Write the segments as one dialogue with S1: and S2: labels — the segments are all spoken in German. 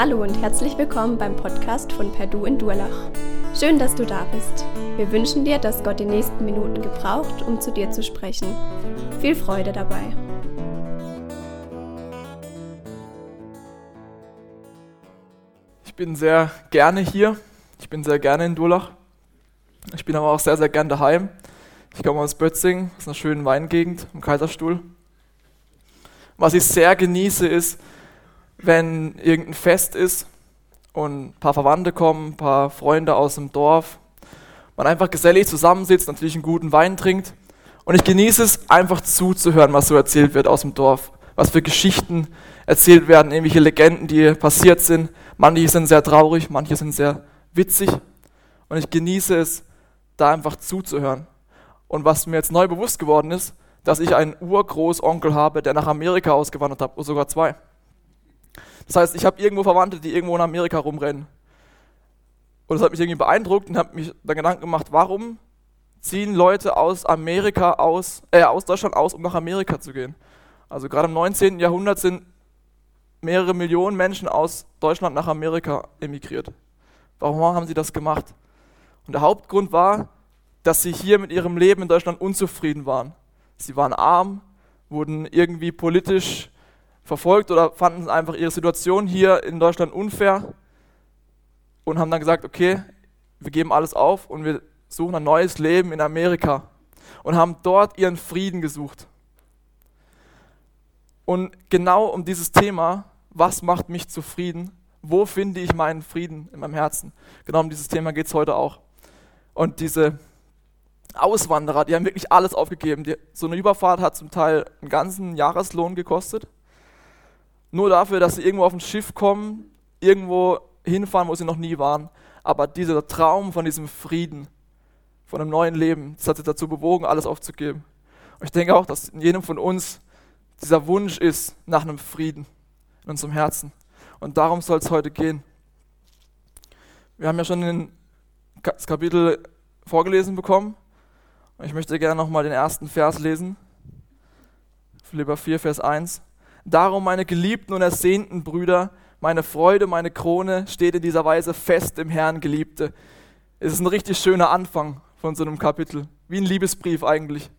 S1: Hallo und herzlich willkommen beim Podcast von Perdu in Durlach. Schön, dass du da bist. Wir wünschen dir, dass Gott die nächsten Minuten gebraucht, um zu dir zu sprechen. Viel Freude dabei.
S2: Ich bin sehr gerne hier. Ich bin sehr gerne in Durlach. Ich bin aber auch sehr, sehr gern daheim. Ich komme aus Bötzing, aus einer schönen Weingegend im Kaiserstuhl. Was ich sehr genieße, ist, wenn irgendein Fest ist und ein paar Verwandte kommen, ein paar Freunde aus dem Dorf, man einfach gesellig zusammensitzt, natürlich einen guten Wein trinkt und ich genieße es einfach zuzuhören, was so erzählt wird aus dem Dorf, was für Geschichten erzählt werden, irgendwelche Legenden, die passiert sind. Manche sind sehr traurig, manche sind sehr witzig und ich genieße es, da einfach zuzuhören. Und was mir jetzt neu bewusst geworden ist, dass ich einen Urgroßonkel habe, der nach Amerika ausgewandert hat, oder sogar zwei. Das heißt, ich habe irgendwo Verwandte, die irgendwo in Amerika rumrennen. Und das hat mich irgendwie beeindruckt und habe mich dann Gedanken gemacht, warum ziehen Leute aus Amerika aus, äh, aus Deutschland aus, um nach Amerika zu gehen? Also gerade im 19. Jahrhundert sind mehrere Millionen Menschen aus Deutschland nach Amerika emigriert. Warum haben sie das gemacht? Und der Hauptgrund war, dass sie hier mit ihrem Leben in Deutschland unzufrieden waren. Sie waren arm, wurden irgendwie politisch verfolgt oder fanden einfach ihre Situation hier in Deutschland unfair und haben dann gesagt, okay, wir geben alles auf und wir suchen ein neues Leben in Amerika und haben dort ihren Frieden gesucht. Und genau um dieses Thema, was macht mich zufrieden, wo finde ich meinen Frieden in meinem Herzen, genau um dieses Thema geht es heute auch. Und diese Auswanderer, die haben wirklich alles aufgegeben. Die, so eine Überfahrt hat zum Teil einen ganzen Jahreslohn gekostet nur dafür, dass sie irgendwo auf ein Schiff kommen, irgendwo hinfahren, wo sie noch nie waren. Aber dieser Traum von diesem Frieden, von einem neuen Leben, das hat sie dazu bewogen, alles aufzugeben. Und ich denke auch, dass in jedem von uns dieser Wunsch ist nach einem Frieden in unserem Herzen. Und darum soll es heute gehen. Wir haben ja schon das Kapitel vorgelesen bekommen. Und ich möchte gerne nochmal den ersten Vers lesen. Philippa 4, Vers 1. Darum, meine geliebten und ersehnten Brüder, meine Freude, meine Krone steht in dieser Weise fest im Herrn, Geliebte. Es ist ein richtig schöner Anfang von so einem Kapitel. Wie ein Liebesbrief eigentlich.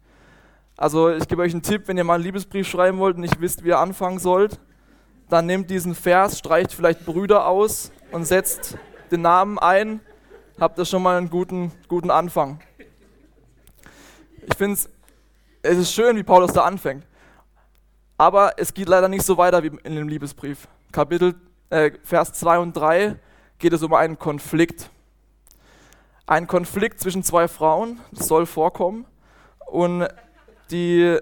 S2: Also ich gebe euch einen Tipp, wenn ihr mal einen Liebesbrief schreiben wollt und nicht wisst, wie ihr anfangen sollt, dann nehmt diesen Vers, streicht vielleicht Brüder aus und setzt den Namen ein. Habt ihr schon mal einen guten, guten Anfang. Ich finde es, es ist schön, wie Paulus da anfängt. Aber es geht leider nicht so weiter wie in dem Liebesbrief. Kapitel, äh, Vers 2 und 3 geht es um einen Konflikt. Ein Konflikt zwischen zwei Frauen, das soll vorkommen. Und die,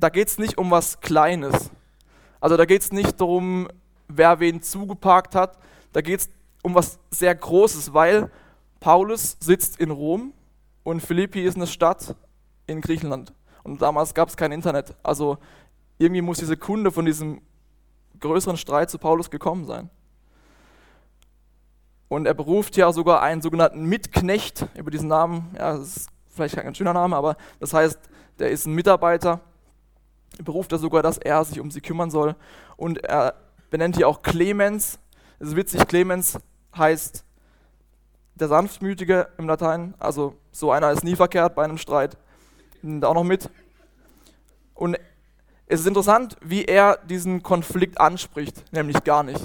S2: da geht es nicht um was Kleines. Also da geht es nicht darum, wer wen zugeparkt hat. Da geht es um was sehr Großes, weil Paulus sitzt in Rom und Philippi ist eine Stadt in Griechenland. Und damals gab es kein Internet. Also irgendwie muss diese Kunde von diesem größeren Streit zu Paulus gekommen sein. Und er beruft ja sogar einen sogenannten Mitknecht über diesen Namen. Ja, das ist vielleicht kein schöner Name, aber das heißt, der ist ein Mitarbeiter. Er beruft er sogar, dass er sich um sie kümmern soll. Und er benennt hier auch Clemens. Es ist witzig, Clemens heißt der Sanftmütige im Latein. Also so einer ist nie verkehrt bei einem Streit. Nimmt auch noch mit. Und es ist interessant, wie er diesen Konflikt anspricht, nämlich gar nicht.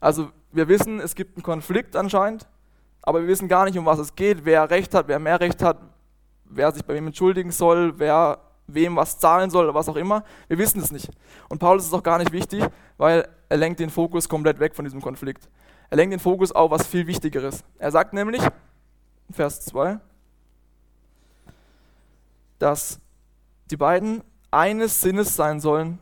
S2: Also wir wissen, es gibt einen Konflikt anscheinend, aber wir wissen gar nicht, um was es geht, wer Recht hat, wer mehr Recht hat, wer sich bei wem entschuldigen soll, wer wem was zahlen soll oder was auch immer. Wir wissen es nicht. Und Paulus ist auch gar nicht wichtig, weil er lenkt den Fokus komplett weg von diesem Konflikt. Er lenkt den Fokus auf was viel Wichtigeres. Er sagt nämlich, Vers 2, dass die beiden eines Sinnes sein sollen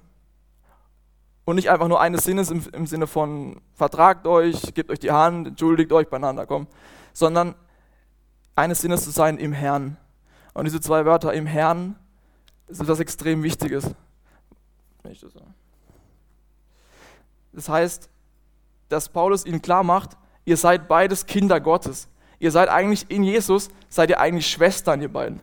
S2: und nicht einfach nur eines Sinnes im, im Sinne von vertragt euch, gebt euch die Hand, entschuldigt euch beieinander, komm, sondern eines Sinnes zu sein im Herrn. Und diese zwei Wörter im Herrn sind etwas extrem Wichtiges. Das heißt, dass Paulus ihnen klar macht, ihr seid beides Kinder Gottes. Ihr seid eigentlich in Jesus, seid ihr eigentlich Schwestern, ihr beiden.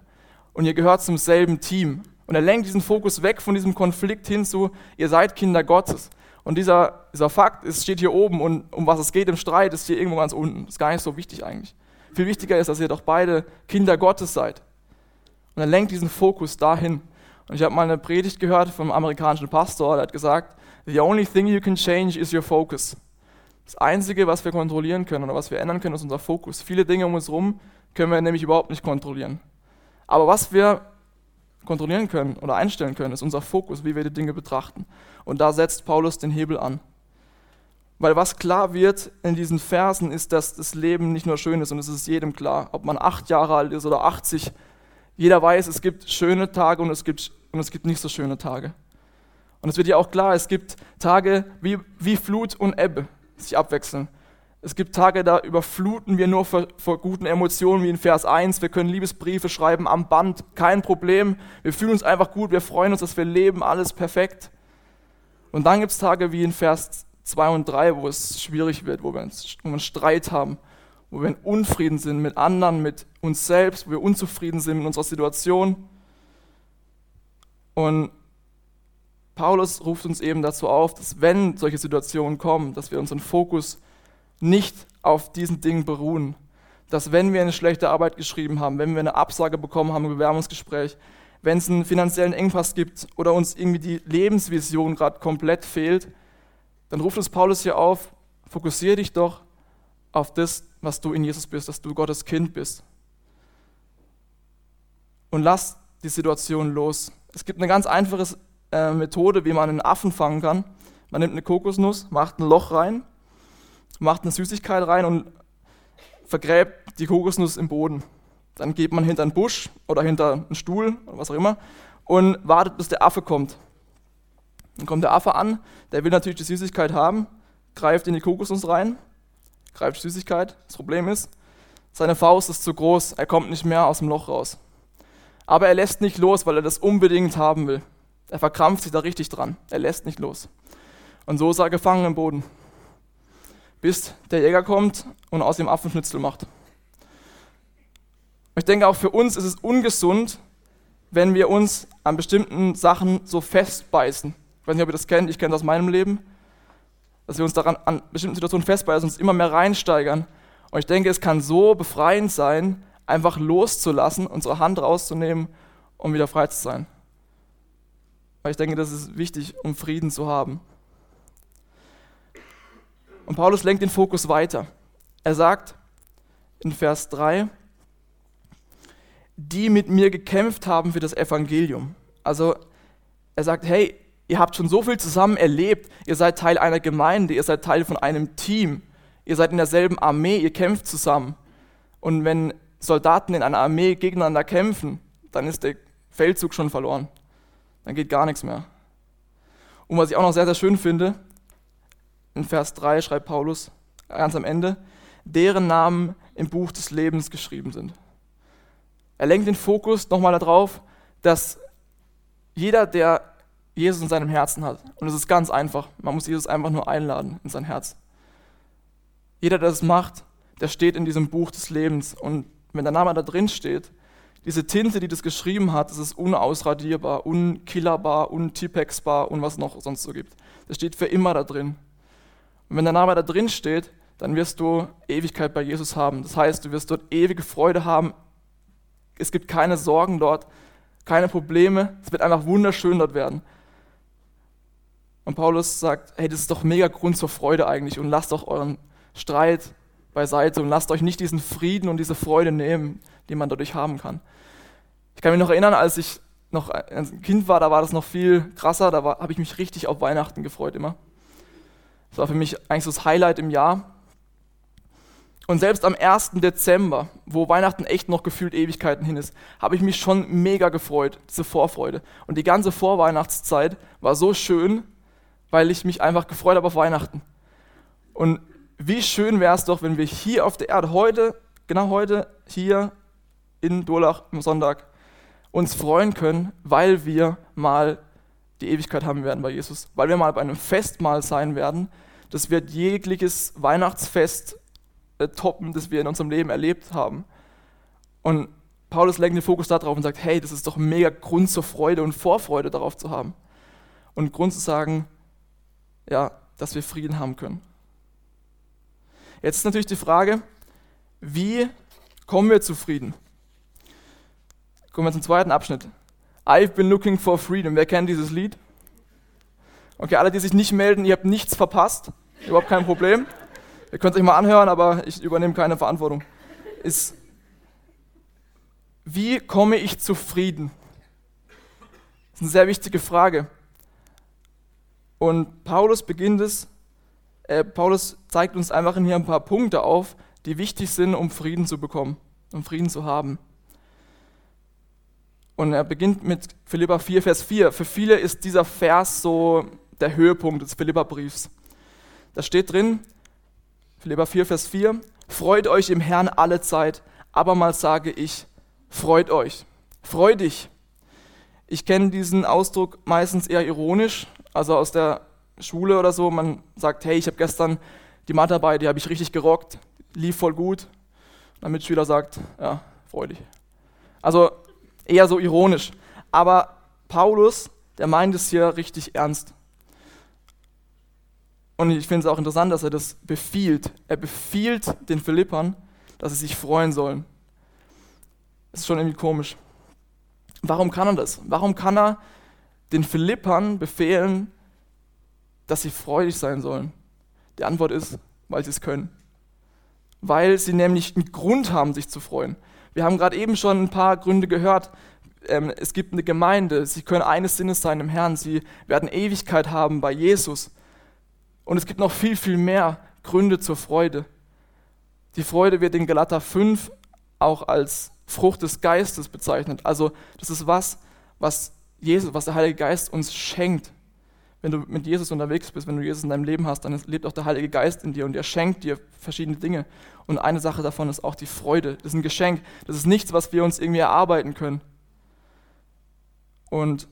S2: Und ihr gehört zum selben Team. Und er lenkt diesen Fokus weg von diesem Konflikt hin zu, ihr seid Kinder Gottes. Und dieser, dieser Fakt ist, steht hier oben und um was es geht im Streit, ist hier irgendwo ganz unten. Ist gar nicht so wichtig eigentlich. Viel wichtiger ist, dass ihr doch beide Kinder Gottes seid. Und er lenkt diesen Fokus dahin. Und ich habe mal eine Predigt gehört vom amerikanischen Pastor, der hat gesagt, The only thing you can change is your focus. Das Einzige, was wir kontrollieren können oder was wir ändern können, ist unser Fokus. Viele Dinge um uns herum können wir nämlich überhaupt nicht kontrollieren. Aber was wir kontrollieren können oder einstellen können, ist unser Fokus, wie wir die Dinge betrachten. Und da setzt Paulus den Hebel an. Weil was klar wird in diesen Versen ist, dass das Leben nicht nur schön ist und es ist jedem klar, ob man acht Jahre alt ist oder 80. Jeder weiß, es gibt schöne Tage und es gibt, und es gibt nicht so schöne Tage. Und es wird ja auch klar, es gibt Tage wie, wie Flut und Ebbe, sich abwechseln. Es gibt Tage, da überfluten wir nur vor, vor, guten Emotionen, wie in Vers 1. Wir können Liebesbriefe schreiben am Band, kein Problem. Wir fühlen uns einfach gut, wir freuen uns, dass wir leben, alles perfekt. Und dann gibt es Tage wie in Vers 2 und 3, wo es schwierig wird, wo wir, einen Streit haben, wo wir in Unfrieden sind mit anderen, mit uns selbst, wo wir unzufrieden sind mit unserer Situation. Und Paulus ruft uns eben dazu auf, dass wenn solche Situationen kommen, dass wir unseren Fokus nicht auf diesen Dingen beruhen. Dass wenn wir eine schlechte Arbeit geschrieben haben, wenn wir eine Absage bekommen haben im Bewerbungsgespräch, wenn es einen finanziellen Engpass gibt oder uns irgendwie die Lebensvision gerade komplett fehlt, dann ruft uns Paulus hier auf, fokussiere dich doch auf das, was du in Jesus bist, dass du Gottes Kind bist. Und lass die Situation los. Es gibt eine ganz einfache äh, Methode, wie man einen Affen fangen kann. Man nimmt eine Kokosnuss, macht ein Loch rein macht eine Süßigkeit rein und vergräbt die Kokosnuss im Boden. Dann geht man hinter einen Busch oder hinter einen Stuhl oder was auch immer und wartet, bis der Affe kommt. Dann kommt der Affe an, der will natürlich die Süßigkeit haben, greift in die Kokosnuss rein, greift Süßigkeit. Das Problem ist, seine Faust ist zu groß, er kommt nicht mehr aus dem Loch raus. Aber er lässt nicht los, weil er das unbedingt haben will. Er verkrampft sich da richtig dran. Er lässt nicht los. Und so ist er gefangen im Boden bis der Jäger kommt und aus dem Affenschnitzel macht. Ich denke, auch für uns ist es ungesund, wenn wir uns an bestimmten Sachen so festbeißen. Ich weiß nicht, ob ihr das kennt, ich kenne das aus meinem Leben, dass wir uns daran an bestimmten Situationen festbeißen und uns immer mehr reinsteigern. Und ich denke, es kann so befreiend sein, einfach loszulassen, unsere Hand rauszunehmen, um wieder frei zu sein. Weil ich denke, das ist wichtig, um Frieden zu haben. Und Paulus lenkt den Fokus weiter. Er sagt in Vers 3, die mit mir gekämpft haben für das Evangelium. Also er sagt, hey, ihr habt schon so viel zusammen erlebt, ihr seid Teil einer Gemeinde, ihr seid Teil von einem Team, ihr seid in derselben Armee, ihr kämpft zusammen. Und wenn Soldaten in einer Armee gegeneinander kämpfen, dann ist der Feldzug schon verloren. Dann geht gar nichts mehr. Und was ich auch noch sehr, sehr schön finde, in Vers 3 schreibt Paulus ganz am Ende, deren Namen im Buch des Lebens geschrieben sind. Er lenkt den Fokus nochmal darauf, dass jeder, der Jesus in seinem Herzen hat, und es ist ganz einfach, man muss Jesus einfach nur einladen in sein Herz. Jeder, der das macht, der steht in diesem Buch des Lebens. Und wenn der Name da drin steht, diese Tinte, die das geschrieben hat, das ist unausradierbar, unkillerbar, untipexbar und was noch sonst so gibt. Das steht für immer da drin. Und wenn der Name da drin steht, dann wirst du Ewigkeit bei Jesus haben. Das heißt, du wirst dort ewige Freude haben. Es gibt keine Sorgen dort, keine Probleme. Es wird einfach wunderschön dort werden. Und Paulus sagt, hey, das ist doch mega Grund zur Freude eigentlich und lasst doch euren Streit beiseite und lasst euch nicht diesen Frieden und diese Freude nehmen, die man dadurch haben kann. Ich kann mich noch erinnern, als ich noch ein Kind war, da war das noch viel krasser, da habe ich mich richtig auf Weihnachten gefreut immer. Das war für mich eigentlich so das Highlight im Jahr. Und selbst am 1. Dezember, wo Weihnachten echt noch gefühlt Ewigkeiten hin ist, habe ich mich schon mega gefreut, diese Vorfreude. Und die ganze Vorweihnachtszeit war so schön, weil ich mich einfach gefreut habe auf Weihnachten. Und wie schön wäre es doch, wenn wir hier auf der Erde heute, genau heute, hier in Durlach am Sonntag, uns freuen können, weil wir mal die Ewigkeit haben werden bei Jesus, weil wir mal bei einem Festmahl sein werden. Das wird jegliches Weihnachtsfest äh, toppen, das wir in unserem Leben erlebt haben. Und Paulus lenkt den Fokus darauf und sagt, hey, das ist doch mega Grund zur Freude und Vorfreude darauf zu haben. Und Grund zu sagen, ja, dass wir Frieden haben können. Jetzt ist natürlich die Frage, wie kommen wir zu Frieden? Kommen wir zum zweiten Abschnitt. I've been looking for freedom. Wer kennt dieses Lied? Okay, alle, die sich nicht melden, ihr habt nichts verpasst. Überhaupt kein Problem. Ihr könnt es euch mal anhören, aber ich übernehme keine Verantwortung. Ist, wie komme ich zu Frieden? Das ist eine sehr wichtige Frage. Und Paulus beginnt es, äh, Paulus zeigt uns einfach hier ein paar Punkte auf, die wichtig sind, um Frieden zu bekommen, um Frieden zu haben. Und er beginnt mit Philippa 4, Vers 4. Für viele ist dieser Vers so der Höhepunkt des Philippa-Briefs. Da steht drin, Philippa 4, Vers 4, Freut euch im Herrn alle Zeit, abermals sage ich, freut euch, freu dich. Ich kenne diesen Ausdruck meistens eher ironisch, also aus der Schule oder so. Man sagt, hey, ich habe gestern die Mathearbeit, die habe ich richtig gerockt, lief voll gut. Mein Mitschüler sagt, ja, freu dich. Also eher so ironisch. Aber Paulus, der meint es hier richtig ernst. Und ich finde es auch interessant, dass er das befiehlt. Er befiehlt den Philippern, dass sie sich freuen sollen. Das ist schon irgendwie komisch. Warum kann er das? Warum kann er den Philippern befehlen, dass sie freudig sein sollen? Die Antwort ist, weil sie es können. Weil sie nämlich einen Grund haben, sich zu freuen. Wir haben gerade eben schon ein paar Gründe gehört. Ähm, es gibt eine Gemeinde, sie können eines Sinnes sein im Herrn, sie werden Ewigkeit haben bei Jesus. Und es gibt noch viel, viel mehr Gründe zur Freude. Die Freude wird in Galater 5 auch als Frucht des Geistes bezeichnet. Also das ist was, was Jesus, was der Heilige Geist uns schenkt. Wenn du mit Jesus unterwegs bist, wenn du Jesus in deinem Leben hast, dann lebt auch der Heilige Geist in dir und er schenkt dir verschiedene Dinge. Und eine Sache davon ist auch die Freude. Das ist ein Geschenk. Das ist nichts, was wir uns irgendwie erarbeiten können. Und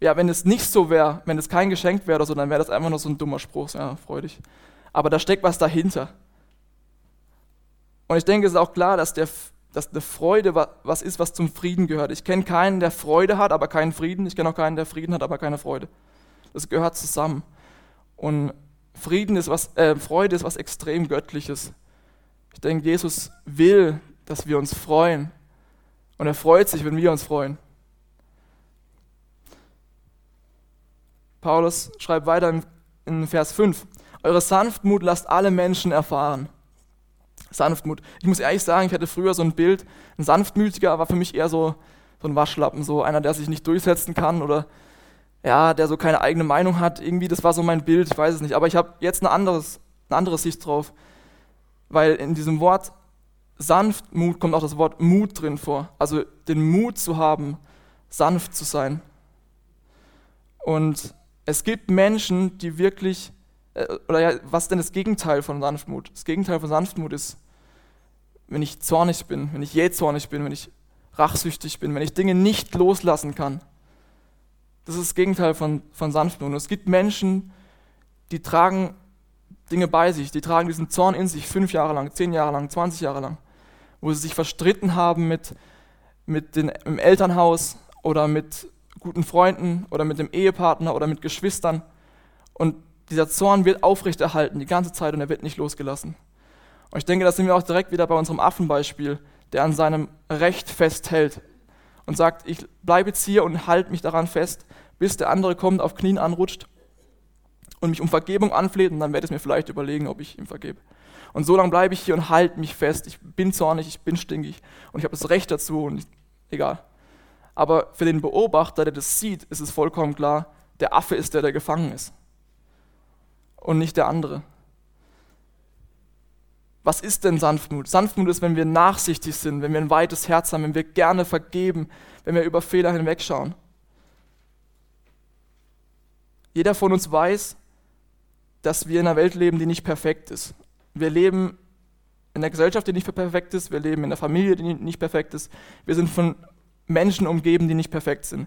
S2: ja, wenn es nicht so wäre, wenn es kein Geschenk wäre oder so, dann wäre das einfach nur so ein dummer Spruch. Ja, freu dich. Aber da steckt was dahinter. Und ich denke, es ist auch klar, dass, der, dass eine Freude was ist, was zum Frieden gehört. Ich kenne keinen, der Freude hat, aber keinen Frieden. Ich kenne auch keinen, der Frieden hat, aber keine Freude. Das gehört zusammen. Und Frieden ist was, äh, Freude ist was extrem Göttliches. Ich denke, Jesus will, dass wir uns freuen. Und er freut sich, wenn wir uns freuen. Paulus schreibt weiter in, in Vers 5, Eure Sanftmut lasst alle Menschen erfahren. Sanftmut. Ich muss ehrlich sagen, ich hatte früher so ein Bild, ein Sanftmütiger war für mich eher so, so ein Waschlappen, so einer, der sich nicht durchsetzen kann oder ja, der so keine eigene Meinung hat. Irgendwie, das war so mein Bild, ich weiß es nicht. Aber ich habe jetzt eine, anderes, eine andere Sicht drauf, weil in diesem Wort Sanftmut kommt auch das Wort Mut drin vor. Also den Mut zu haben, sanft zu sein. Und es gibt Menschen, die wirklich, äh, oder ja, was denn das Gegenteil von Sanftmut? Das Gegenteil von Sanftmut ist, wenn ich zornig bin, wenn ich jähzornig bin, wenn ich rachsüchtig bin, wenn ich Dinge nicht loslassen kann. Das ist das Gegenteil von, von Sanftmut. Es gibt Menschen, die tragen Dinge bei sich, die tragen diesen Zorn in sich fünf Jahre lang, zehn Jahre lang, 20 Jahre lang, wo sie sich verstritten haben mit, mit den, im Elternhaus oder mit guten Freunden oder mit dem Ehepartner oder mit Geschwistern. Und dieser Zorn wird aufrechterhalten die ganze Zeit und er wird nicht losgelassen. Und ich denke, da sind wir auch direkt wieder bei unserem Affenbeispiel, der an seinem Recht festhält und sagt, ich bleibe jetzt hier und halte mich daran fest, bis der andere kommt, auf Knien anrutscht und mich um Vergebung anfleht und dann werde ich mir vielleicht überlegen, ob ich ihm vergebe. Und so lange bleibe ich hier und halte mich fest. Ich bin zornig, ich bin stinkig und ich habe das Recht dazu und ich, egal. Aber für den Beobachter, der das sieht, ist es vollkommen klar, der Affe ist der, der gefangen ist. Und nicht der andere. Was ist denn Sanftmut? Sanftmut ist, wenn wir nachsichtig sind, wenn wir ein weites Herz haben, wenn wir gerne vergeben, wenn wir über Fehler hinwegschauen. Jeder von uns weiß, dass wir in einer Welt leben, die nicht perfekt ist. Wir leben in einer Gesellschaft, die nicht perfekt ist. Wir leben in einer Familie, die nicht perfekt ist. Wir sind von Menschen umgeben, die nicht perfekt sind.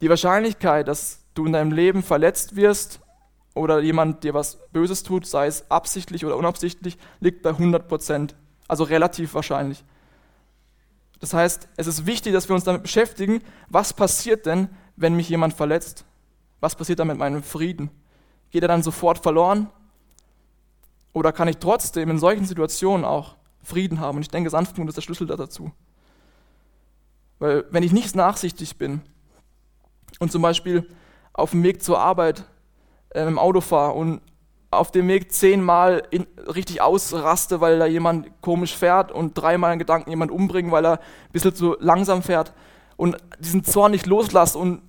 S2: Die Wahrscheinlichkeit, dass du in deinem Leben verletzt wirst oder jemand dir was Böses tut, sei es absichtlich oder unabsichtlich, liegt bei 100 Prozent. Also relativ wahrscheinlich. Das heißt, es ist wichtig, dass wir uns damit beschäftigen, was passiert denn, wenn mich jemand verletzt? Was passiert dann mit meinem Frieden? geht er dann sofort verloren? Oder kann ich trotzdem in solchen Situationen auch Frieden haben? Und ich denke, Sanftmut ist der Schlüssel dazu. Weil wenn ich nicht nachsichtig bin und zum Beispiel auf dem Weg zur Arbeit im Auto fahre und auf dem Weg zehnmal in, richtig ausraste, weil da jemand komisch fährt und dreimal in Gedanken jemand umbringen, weil er ein bisschen zu langsam fährt und diesen Zorn nicht loslasse und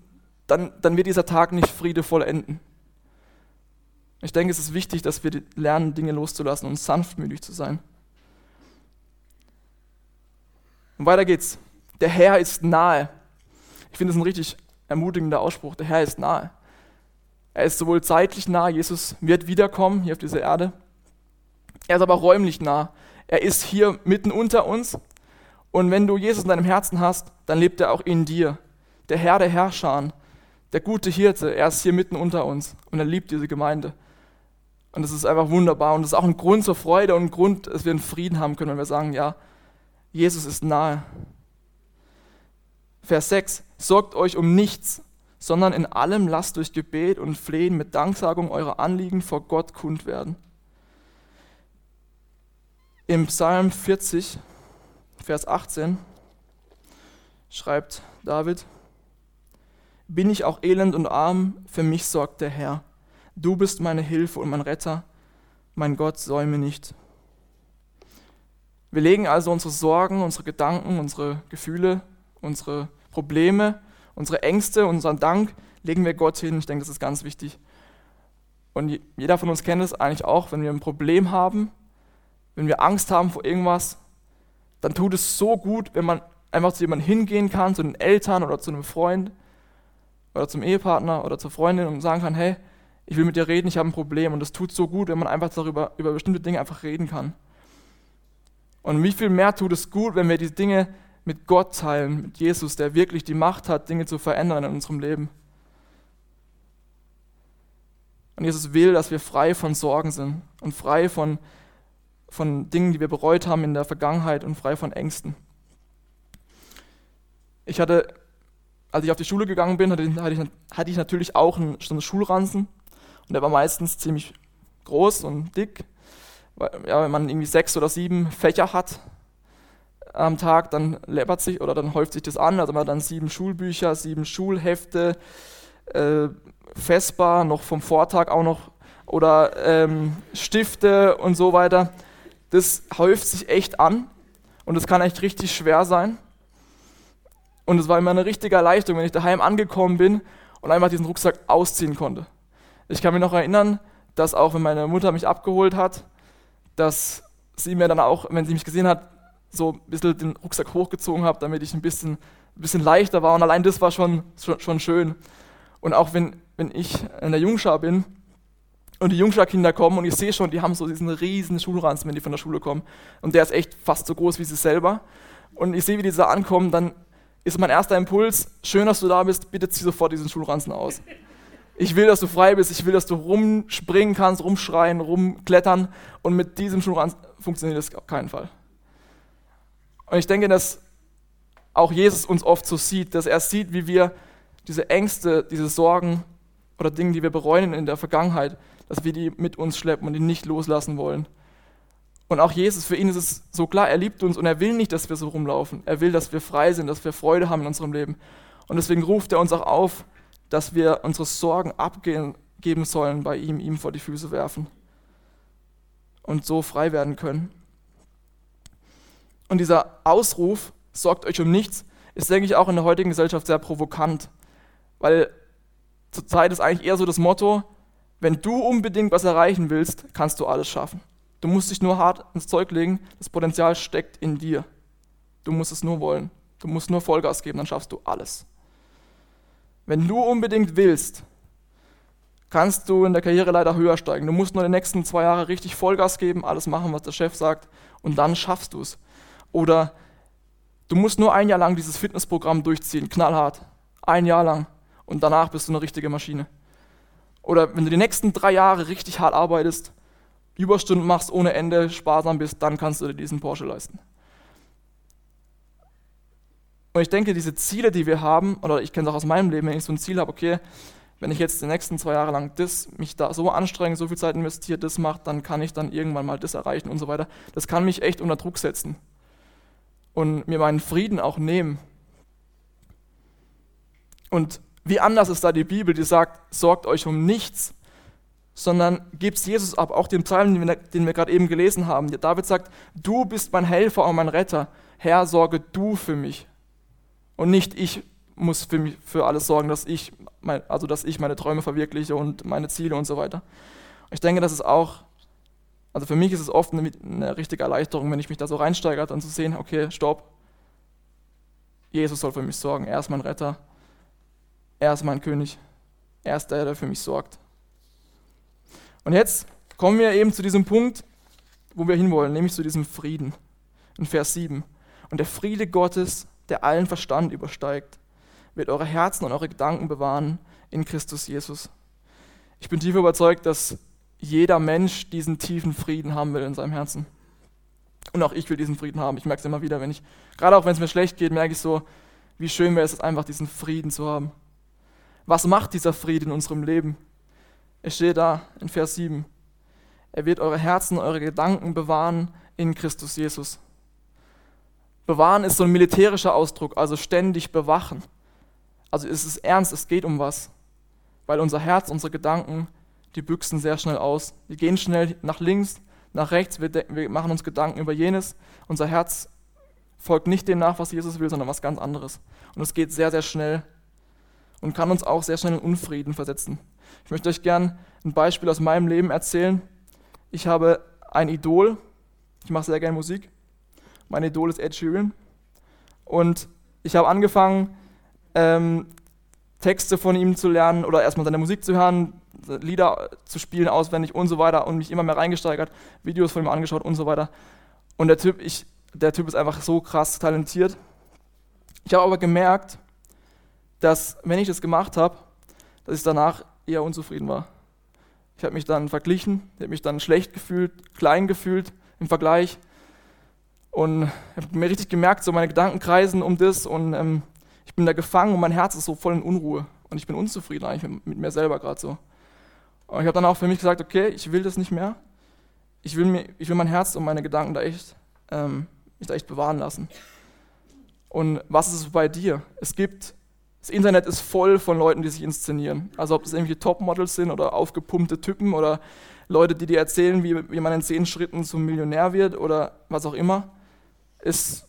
S2: dann, dann wird dieser Tag nicht friedevoll enden. Ich denke, es ist wichtig, dass wir lernen, Dinge loszulassen und sanftmütig zu sein. Und weiter geht's. Der Herr ist nahe. Ich finde das ein richtig ermutigender Ausspruch. Der Herr ist nahe. Er ist sowohl zeitlich nah, Jesus wird wiederkommen hier auf dieser Erde. Er ist aber räumlich nah. Er ist hier mitten unter uns. Und wenn du Jesus in deinem Herzen hast, dann lebt er auch in dir. Der Herr der Herrscher, der gute Hirte, er ist hier mitten unter uns und er liebt diese Gemeinde. Und das ist einfach wunderbar und das ist auch ein Grund zur Freude und ein Grund, dass wir einen Frieden haben können, wenn wir sagen, ja, Jesus ist nahe. Vers 6, sorgt euch um nichts, sondern in allem lasst durch Gebet und Flehen mit Danksagung eure Anliegen vor Gott kund werden. Im Psalm 40, Vers 18 schreibt David, bin ich auch elend und arm, für mich sorgt der Herr. Du bist meine Hilfe und mein Retter, mein Gott säume nicht. Wir legen also unsere Sorgen, unsere Gedanken, unsere Gefühle, unsere Probleme Unsere Ängste, unseren Dank legen wir Gott hin. Ich denke, das ist ganz wichtig. Und jeder von uns kennt es eigentlich auch, wenn wir ein Problem haben, wenn wir Angst haben vor irgendwas, dann tut es so gut, wenn man einfach zu jemandem hingehen kann, zu den Eltern oder zu einem Freund oder zum Ehepartner oder zur Freundin und sagen kann, hey, ich will mit dir reden, ich habe ein Problem. Und es tut so gut, wenn man einfach darüber, über bestimmte Dinge einfach reden kann. Und wie viel mehr tut es gut, wenn wir diese Dinge mit Gott teilen, mit Jesus, der wirklich die Macht hat, Dinge zu verändern in unserem Leben. Und Jesus will, dass wir frei von Sorgen sind und frei von, von Dingen, die wir bereut haben in der Vergangenheit und frei von Ängsten. Ich hatte, als ich auf die Schule gegangen bin, hatte, ich, hatte ich natürlich auch einen, einen Schulranzen und der war meistens ziemlich groß und dick. Ja, wenn man irgendwie sechs oder sieben Fächer hat, am Tag, dann läppert sich oder dann häuft sich das an. Also man hat dann sieben Schulbücher, sieben Schulhefte, äh, Vespa, noch vom Vortag auch noch oder ähm, Stifte und so weiter. Das häuft sich echt an und das kann echt richtig schwer sein. Und es war immer eine richtige Erleichterung, wenn ich daheim angekommen bin und einfach diesen Rucksack ausziehen konnte. Ich kann mich noch erinnern, dass auch wenn meine Mutter mich abgeholt hat, dass sie mir dann auch, wenn sie mich gesehen hat, so ein bisschen den Rucksack hochgezogen habe, damit ich ein bisschen, ein bisschen leichter war. Und allein das war schon, schon, schon schön. Und auch wenn, wenn ich in der Jungschar bin und die Jungschar-Kinder kommen und ich sehe schon, die haben so diesen riesen Schulranzen, wenn die von der Schule kommen. Und der ist echt fast so groß wie sie selber. Und ich sehe, wie die da ankommen, dann ist mein erster Impuls, schön, dass du da bist, bitte zieh sofort diesen Schulranzen aus. Ich will, dass du frei bist, ich will, dass du rumspringen kannst, rumschreien, rumklettern. Und mit diesem Schulranzen funktioniert das auf keinen Fall. Und ich denke, dass auch Jesus uns oft so sieht, dass er sieht, wie wir diese Ängste, diese Sorgen oder Dinge, die wir bereuen in der Vergangenheit, dass wir die mit uns schleppen und die nicht loslassen wollen. Und auch Jesus, für ihn ist es so klar, er liebt uns und er will nicht, dass wir so rumlaufen. Er will, dass wir frei sind, dass wir Freude haben in unserem Leben. Und deswegen ruft er uns auch auf, dass wir unsere Sorgen abgeben sollen bei ihm, ihm vor die Füße werfen und so frei werden können. Und dieser Ausruf, sorgt euch um nichts, ist, denke ich, auch in der heutigen Gesellschaft sehr provokant. Weil zurzeit ist eigentlich eher so das Motto, wenn du unbedingt was erreichen willst, kannst du alles schaffen. Du musst dich nur hart ins Zeug legen, das Potenzial steckt in dir. Du musst es nur wollen. Du musst nur Vollgas geben, dann schaffst du alles. Wenn du unbedingt willst, kannst du in der Karriere leider höher steigen. Du musst nur die nächsten zwei Jahre richtig Vollgas geben, alles machen, was der Chef sagt, und dann schaffst du es. Oder du musst nur ein Jahr lang dieses Fitnessprogramm durchziehen, knallhart. Ein Jahr lang. Und danach bist du eine richtige Maschine. Oder wenn du die nächsten drei Jahre richtig hart arbeitest, Überstunden machst ohne Ende, sparsam bist, dann kannst du dir diesen Porsche leisten. Und ich denke, diese Ziele, die wir haben, oder ich kenne es auch aus meinem Leben, wenn ich so ein Ziel habe, okay, wenn ich jetzt die nächsten zwei Jahre lang das, mich da so anstrenge, so viel Zeit investiere, das macht, dann kann ich dann irgendwann mal das erreichen und so weiter. Das kann mich echt unter Druck setzen und mir meinen Frieden auch nehmen. Und wie anders ist da die Bibel, die sagt, sorgt euch um nichts, sondern gebt Jesus ab, auch den Psalm, den wir, gerade eben gelesen haben. David sagt, du bist mein Helfer und mein Retter. Herr, sorge du für mich. Und nicht ich muss für, mich, für alles sorgen, dass ich, mein, also dass ich meine Träume verwirkliche und meine Ziele und so weiter. Ich denke, das ist auch, also für mich ist es oft eine, richtige Erleichterung, wenn ich mich da so reinsteigere, dann zu sehen, okay, stopp, Jesus soll für mich sorgen, er ist mein Retter, er ist mein König, er ist der, der für mich sorgt. Und jetzt kommen wir eben zu diesem Punkt, wo wir hinwollen, nämlich zu diesem Frieden in Vers 7. Und der Friede Gottes, der allen Verstand übersteigt, wird eure Herzen und eure Gedanken bewahren in Christus Jesus. Ich bin tief überzeugt, dass jeder Mensch diesen tiefen Frieden haben will in seinem Herzen. Und auch ich will diesen Frieden haben. Ich merke es immer wieder, wenn ich, gerade auch wenn es mir schlecht geht, merke ich so, wie schön wäre es einfach, diesen Frieden zu haben. Was macht dieser Frieden in unserem Leben? Es steht da in Vers 7. Er wird eure Herzen, eure Gedanken bewahren in Christus Jesus. Bewahren ist so ein militärischer Ausdruck, also ständig bewachen. Also es ist ernst, es geht um was. Weil unser Herz, unsere Gedanken, die büchsen sehr schnell aus. Die gehen schnell nach links, nach rechts, wir, wir machen uns Gedanken über jenes. Unser Herz folgt nicht dem nach, was Jesus will, sondern was ganz anderes. Und es geht sehr, sehr schnell und kann uns auch sehr schnell in Unfrieden versetzen. Ich möchte euch gern ein Beispiel aus meinem Leben erzählen. Ich habe ein Idol. Ich mache sehr gerne Musik. Mein Idol ist Ed Sheeran. Und ich habe angefangen, ähm, Texte von ihm zu lernen oder erstmal seine Musik zu hören, Lieder zu spielen auswendig und so weiter und mich immer mehr reingesteigert, Videos von ihm angeschaut und so weiter. Und der Typ, ich, der Typ ist einfach so krass talentiert. Ich habe aber gemerkt, dass wenn ich das gemacht habe, dass ich danach eher unzufrieden war. Ich habe mich dann verglichen, ich habe mich dann schlecht gefühlt, klein gefühlt im Vergleich und habe mir richtig gemerkt, so meine Gedanken kreisen um das und ähm, ich bin da gefangen und mein Herz ist so voll in Unruhe und ich bin unzufrieden eigentlich mit, mit mir selber gerade so. Und ich habe dann auch für mich gesagt, okay, ich will das nicht mehr. Ich will, mir, ich will mein Herz und meine Gedanken da echt, ähm, mich da echt bewahren lassen. Und was ist es bei dir? Es gibt, das Internet ist voll von Leuten, die sich inszenieren. Also ob das irgendwelche Topmodels sind oder aufgepumpte Typen oder Leute, die dir erzählen, wie, wie man in zehn Schritten zum Millionär wird oder was auch immer. Es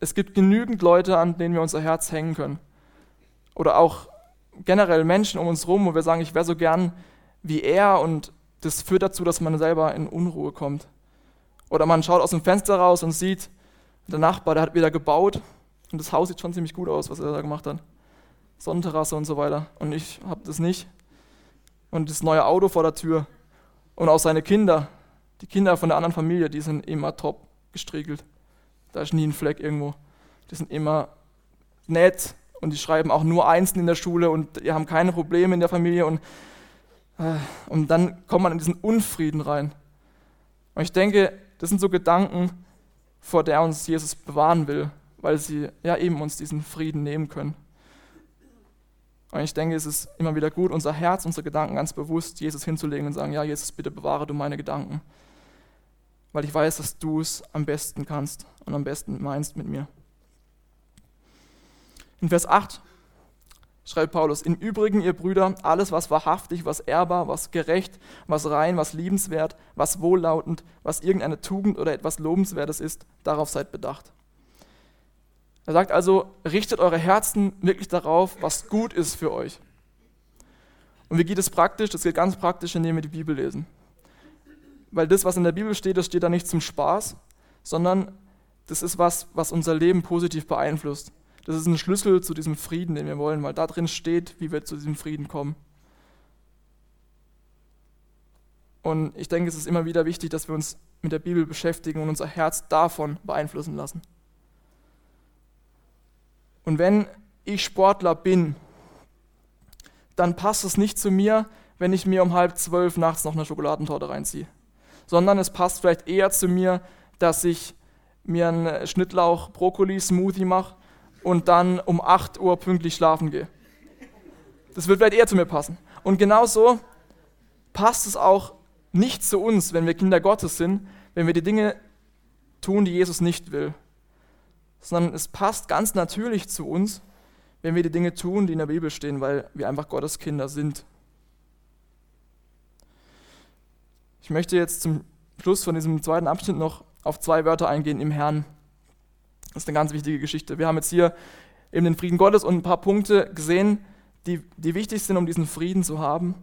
S2: es gibt genügend Leute, an denen wir unser Herz hängen können. Oder auch generell Menschen um uns herum, wo wir sagen, ich wäre so gern wie er und das führt dazu, dass man selber in Unruhe kommt. Oder man schaut aus dem Fenster raus und sieht, der Nachbar, der hat wieder gebaut und das Haus sieht schon ziemlich gut aus, was er da gemacht hat. Sonnenterrasse und so weiter. Und ich habe das nicht. Und das neue Auto vor der Tür. Und auch seine Kinder, die Kinder von der anderen Familie, die sind immer top gestriegelt. Da ist nie ein Fleck irgendwo. Die sind immer nett und die schreiben auch nur Einsen in der Schule und die haben keine Probleme in der Familie und, und dann kommt man in diesen Unfrieden rein. Und ich denke, das sind so Gedanken, vor der uns Jesus bewahren will, weil sie ja eben uns diesen Frieden nehmen können. Und ich denke, es ist immer wieder gut, unser Herz, unsere Gedanken ganz bewusst Jesus hinzulegen und sagen, ja, Jesus, bitte bewahre du meine Gedanken weil ich weiß, dass du es am besten kannst und am besten meinst mit mir. In Vers 8 schreibt Paulus, im Übrigen, ihr Brüder, alles, was wahrhaftig, was ehrbar, was gerecht, was rein, was liebenswert, was wohllautend, was irgendeine Tugend oder etwas Lobenswertes ist, darauf seid bedacht. Er sagt also, richtet eure Herzen wirklich darauf, was gut ist für euch. Und wie geht es praktisch? Das geht ganz praktisch, indem wir die Bibel lesen weil das, was in der Bibel steht, das steht da nicht zum Spaß, sondern das ist was, was unser Leben positiv beeinflusst. Das ist ein Schlüssel zu diesem Frieden, den wir wollen, weil da drin steht, wie wir zu diesem Frieden kommen. Und ich denke, es ist immer wieder wichtig, dass wir uns mit der Bibel beschäftigen und unser Herz davon beeinflussen lassen. Und wenn ich Sportler bin, dann passt es nicht zu mir, wenn ich mir um halb zwölf nachts noch eine Schokoladentorte reinziehe sondern es passt vielleicht eher zu mir, dass ich mir einen Schnittlauch-Brokkoli-Smoothie mache und dann um 8 Uhr pünktlich schlafen gehe. Das wird vielleicht eher zu mir passen. Und genauso passt es auch nicht zu uns, wenn wir Kinder Gottes sind, wenn wir die Dinge tun, die Jesus nicht will. Sondern es passt ganz natürlich zu uns, wenn wir die Dinge tun, die in der Bibel stehen, weil wir einfach Gottes Kinder sind. Ich möchte jetzt zum Schluss von diesem zweiten Abschnitt noch auf zwei Wörter eingehen im Herrn. Das ist eine ganz wichtige Geschichte. Wir haben jetzt hier eben den Frieden Gottes und ein paar Punkte gesehen, die, die wichtig sind, um diesen Frieden zu haben.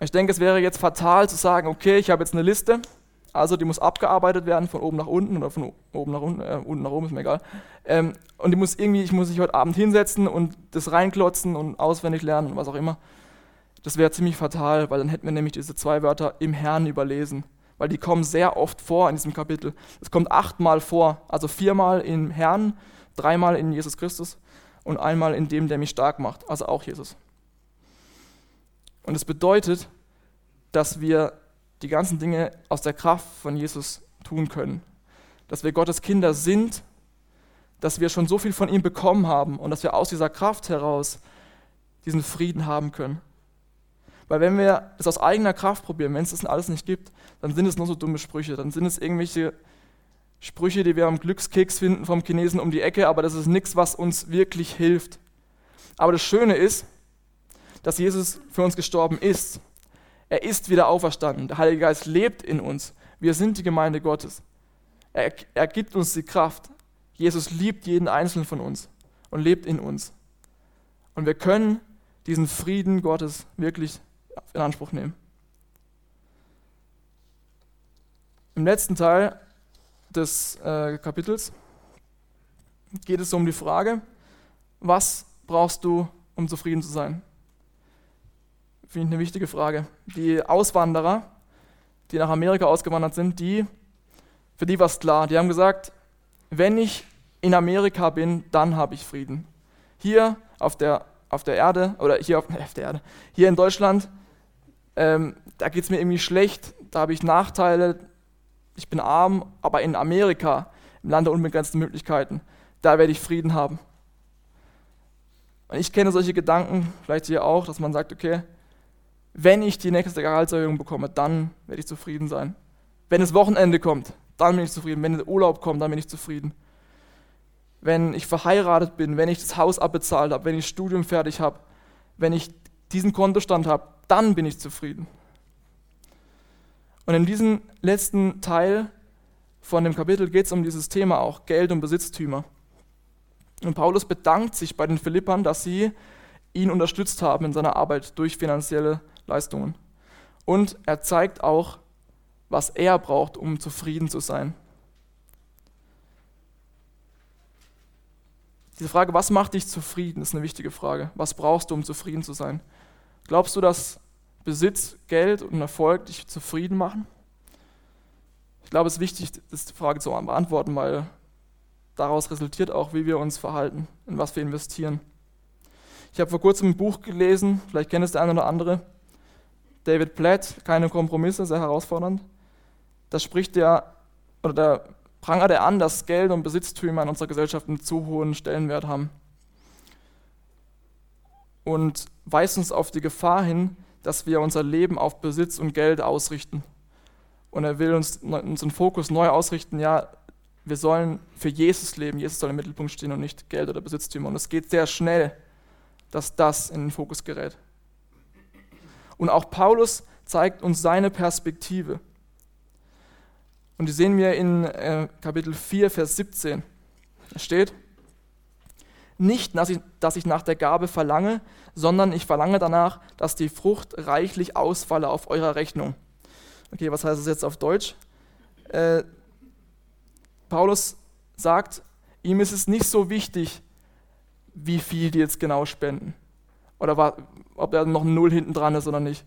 S2: Ich denke, es wäre jetzt fatal zu sagen, okay, ich habe jetzt eine Liste, also die muss abgearbeitet werden von oben nach unten oder von oben nach unten, äh, unten nach oben, ist mir egal. Ähm, und die muss irgendwie, ich muss mich heute Abend hinsetzen und das reinklotzen und auswendig lernen und was auch immer. Das wäre ziemlich fatal, weil dann hätten wir nämlich diese zwei Wörter im Herrn überlesen, weil die kommen sehr oft vor in diesem Kapitel. Es kommt achtmal vor, also viermal im Herrn, dreimal in Jesus Christus und einmal in dem, der mich stark macht, also auch Jesus. Und es bedeutet, dass wir die ganzen Dinge aus der Kraft von Jesus tun können. Dass wir Gottes Kinder sind, dass wir schon so viel von ihm bekommen haben und dass wir aus dieser Kraft heraus diesen Frieden haben können. Weil wenn wir es aus eigener Kraft probieren, wenn es das alles nicht gibt, dann sind es nur so dumme Sprüche. Dann sind es irgendwelche Sprüche, die wir am Glückskeks finden vom Chinesen um die Ecke, aber das ist nichts, was uns wirklich hilft. Aber das Schöne ist, dass Jesus für uns gestorben ist. Er ist wieder auferstanden. Der Heilige Geist lebt in uns. Wir sind die Gemeinde Gottes. Er, er gibt uns die Kraft. Jesus liebt jeden Einzelnen von uns und lebt in uns. Und wir können diesen Frieden Gottes wirklich in Anspruch nehmen. Im letzten Teil des äh, Kapitels geht es um die Frage, was brauchst du, um zufrieden zu sein? Finde ich eine wichtige Frage. Die Auswanderer, die nach Amerika ausgewandert sind, die, für die war es klar. Die haben gesagt, wenn ich in Amerika bin, dann habe ich Frieden. Hier auf der, auf der Erde, oder hier auf, auf der Erde, hier in Deutschland, ähm, da geht es mir irgendwie schlecht, da habe ich Nachteile, ich bin arm, aber in Amerika, im Land der unbegrenzten Möglichkeiten, da werde ich Frieden haben. Und ich kenne solche Gedanken, vielleicht hier auch, dass man sagt, okay, wenn ich die nächste Gehaltserhöhung bekomme, dann werde ich zufrieden sein. Wenn das Wochenende kommt, dann bin ich zufrieden. Wenn der Urlaub kommt, dann bin ich zufrieden. Wenn ich verheiratet bin, wenn ich das Haus abbezahlt habe, wenn ich das Studium fertig habe, wenn ich diesen Kontostand habe, dann bin ich zufrieden. Und in diesem letzten Teil von dem Kapitel geht es um dieses Thema auch, Geld und Besitztümer. Und Paulus bedankt sich bei den Philippern, dass sie ihn unterstützt haben in seiner Arbeit durch finanzielle Leistungen. Und er zeigt auch, was er braucht, um zufrieden zu sein. Diese Frage, was macht dich zufrieden, ist eine wichtige Frage. Was brauchst du, um zufrieden zu sein? Glaubst du, dass Besitz, Geld und Erfolg dich zufrieden machen? Ich glaube, es ist wichtig, diese Frage zu beantworten, weil daraus resultiert auch, wie wir uns verhalten, in was wir investieren. Ich habe vor kurzem ein Buch gelesen, vielleicht kennt es der eine oder andere, David Platt, keine Kompromisse, sehr herausfordernd. Da spricht der, oder da prangert er an, dass Geld und Besitztümer in unserer Gesellschaft einen zu hohen Stellenwert haben. Und weist uns auf die Gefahr hin, dass wir unser Leben auf Besitz und Geld ausrichten. Und er will uns unseren Fokus neu ausrichten, ja, wir sollen für Jesus leben, Jesus soll im Mittelpunkt stehen und nicht Geld oder Besitztümer. Und es geht sehr schnell, dass das in den Fokus gerät. Und auch Paulus zeigt uns seine Perspektive. Und die sehen wir in äh, Kapitel 4, Vers 17. Da steht, nicht, dass ich, nach der Gabe verlange, sondern ich verlange danach, dass die Frucht reichlich ausfalle auf eurer Rechnung. Okay, was heißt das jetzt auf Deutsch? Äh, Paulus sagt, ihm ist es nicht so wichtig, wie viel die jetzt genau spenden. Oder war, ob da noch ein Null hinten dran ist oder nicht.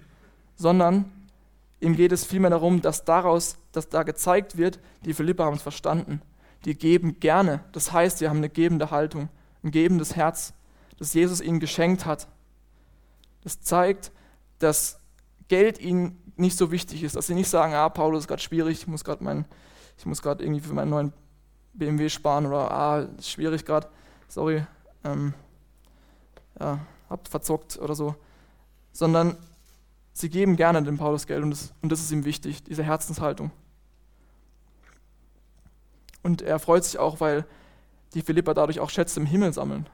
S2: Sondern ihm geht es vielmehr darum, dass daraus, dass da gezeigt wird, die Philipper haben es verstanden. Die geben gerne. Das heißt, sie haben eine gebende Haltung, ein gebendes Herz, das Jesus ihnen geschenkt hat. Das zeigt, dass Geld ihnen nicht so wichtig ist, dass sie nicht sagen, ah, Paulus ist gerade schwierig, ich muss gerade irgendwie für meinen neuen BMW sparen oder ah, ist schwierig gerade, sorry, ähm, ja, habt verzockt oder so, sondern sie geben gerne dem Paulus Geld und das, und das ist ihm wichtig, diese Herzenshaltung. Und er freut sich auch, weil die Philipper dadurch auch Schätze im Himmel sammeln,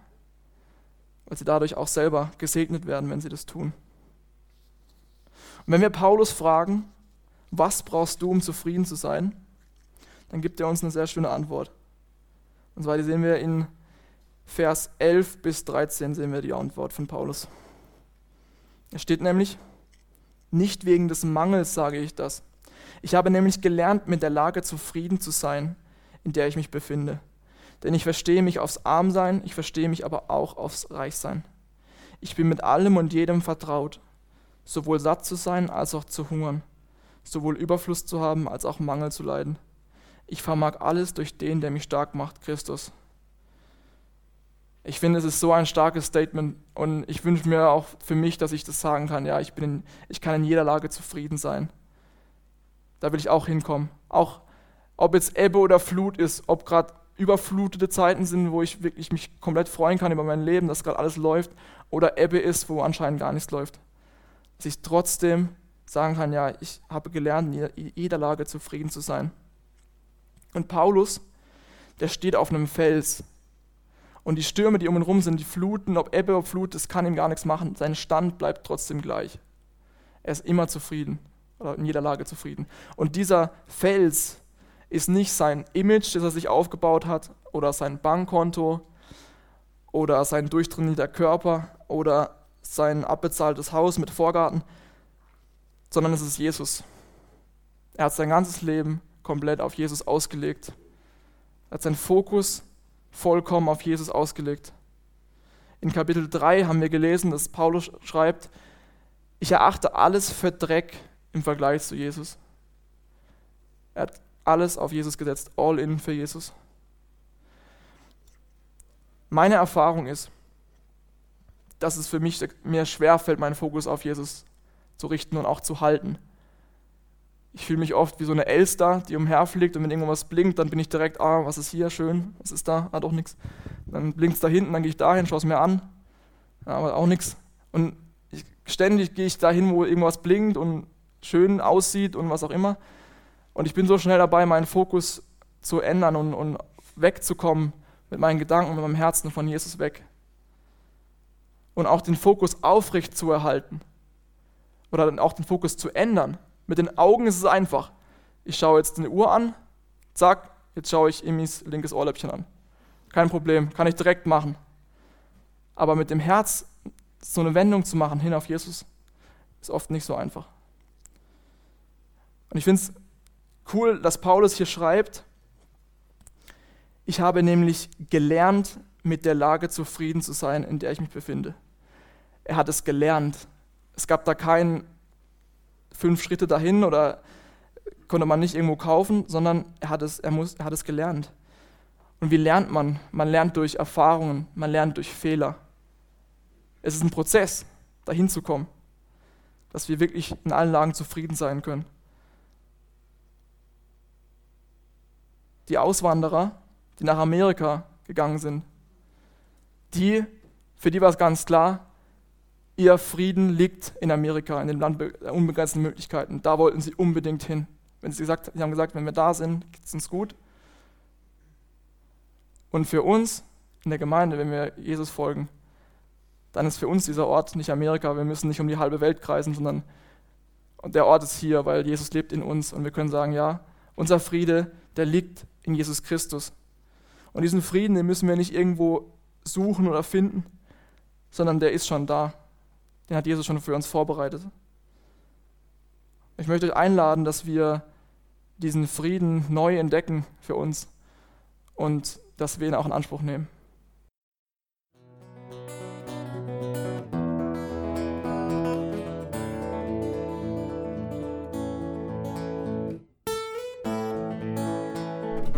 S2: weil sie dadurch auch selber gesegnet werden, wenn sie das tun. Und wenn wir Paulus fragen, was brauchst du, um zufrieden zu sein, dann gibt er uns eine sehr schöne Antwort. Und zwar die sehen wir in Vers 11 bis 13 sehen wir die Antwort von Paulus. Es steht nämlich, nicht wegen des Mangels sage ich das. Ich habe nämlich gelernt, mit der Lage zufrieden zu sein, in der ich mich befinde. Denn ich verstehe mich aufs Armsein, ich verstehe mich aber auch aufs Reichsein. Ich bin mit allem und jedem vertraut, sowohl satt zu sein als auch zu hungern, sowohl Überfluss zu haben als auch Mangel zu leiden. Ich vermag alles durch den, der mich stark macht, Christus. Ich finde, es ist so ein starkes Statement und ich wünsche mir auch für mich, dass ich das sagen kann. Ja, ich, bin in, ich kann in jeder Lage zufrieden sein. Da will ich auch hinkommen. Auch ob jetzt Ebbe oder Flut ist, ob gerade überflutete Zeiten sind, wo ich wirklich mich komplett freuen kann über mein Leben, dass gerade alles läuft, oder Ebbe ist, wo anscheinend gar nichts läuft. Dass ich trotzdem sagen kann, ja, ich habe gelernt, in jeder Lage zufrieden zu sein. Und Paulus, der steht auf einem Fels. Und die Stürme, die um ihn rum sind, die Fluten, ob Ebbe, ob Flut, das kann ihm gar nichts machen. Sein Stand bleibt trotzdem gleich. Er ist immer zufrieden oder in jeder Lage zufrieden. Und dieser Fels ist nicht sein Image, das er sich aufgebaut hat, oder sein Bankkonto, oder sein durchtrainierter Körper, oder sein abbezahltes Haus mit Vorgarten, sondern es ist Jesus. Er hat sein ganzes Leben komplett auf Jesus ausgelegt. Er hat seinen Fokus vollkommen auf Jesus ausgelegt. In Kapitel 3 haben wir gelesen, dass Paulus schreibt, ich erachte alles für Dreck im Vergleich zu Jesus. Er hat alles auf Jesus gesetzt, all in für Jesus. Meine Erfahrung ist, dass es für mich mir schwerfällt, meinen Fokus auf Jesus zu richten und auch zu halten. Ich fühle mich oft wie so eine Elster, die umherfliegt und wenn irgendwas blinkt, dann bin ich direkt, ah, was ist hier, schön, was ist da, ah, doch nichts. Dann blinkt es da hinten, dann gehe ich dahin, schaue es mir an, aber auch nichts. Und ich, ständig gehe ich dahin, wo irgendwas blinkt und schön aussieht und was auch immer. Und ich bin so schnell dabei, meinen Fokus zu ändern und, und wegzukommen mit meinen Gedanken, mit meinem Herzen von Jesus weg. Und auch den Fokus aufrecht zu erhalten. Oder dann auch den Fokus zu ändern mit den Augen ist es einfach. Ich schaue jetzt eine Uhr an, zack, jetzt schaue ich Emis linkes Ohrläppchen an. Kein Problem, kann ich direkt machen. Aber mit dem Herz so eine Wendung zu machen hin auf Jesus, ist oft nicht so einfach. Und ich finde es cool, dass Paulus hier schreibt, ich habe nämlich gelernt, mit der Lage zufrieden zu sein, in der ich mich befinde. Er hat es gelernt. Es gab da keinen fünf Schritte dahin oder konnte man nicht irgendwo kaufen, sondern er hat es, er muss, er hat es gelernt. Und wie lernt man? Man lernt durch Erfahrungen, man lernt durch Fehler. Es ist ein Prozess, dahin zu kommen, dass wir wirklich in allen Lagen zufrieden sein können. Die Auswanderer, die nach Amerika gegangen sind, die, für die war es ganz klar, ihr Frieden liegt in Amerika, in dem Land der unbegrenzten Möglichkeiten. Da wollten sie unbedingt hin. Wenn sie, gesagt, sie haben gesagt, wenn wir da sind, geht es uns gut. Und für uns in der Gemeinde, wenn wir Jesus folgen, dann ist für uns dieser Ort nicht Amerika. Wir müssen nicht um die halbe Welt kreisen, sondern der Ort ist hier, weil Jesus lebt in uns und wir können sagen, ja, unser Friede, der liegt in Jesus Christus. Und diesen Frieden, den müssen wir nicht irgendwo suchen oder finden, sondern der ist schon da. Den hat Jesus schon für uns vorbereitet. Ich möchte euch einladen, dass wir diesen Frieden neu entdecken für uns und dass wir ihn auch in Anspruch nehmen.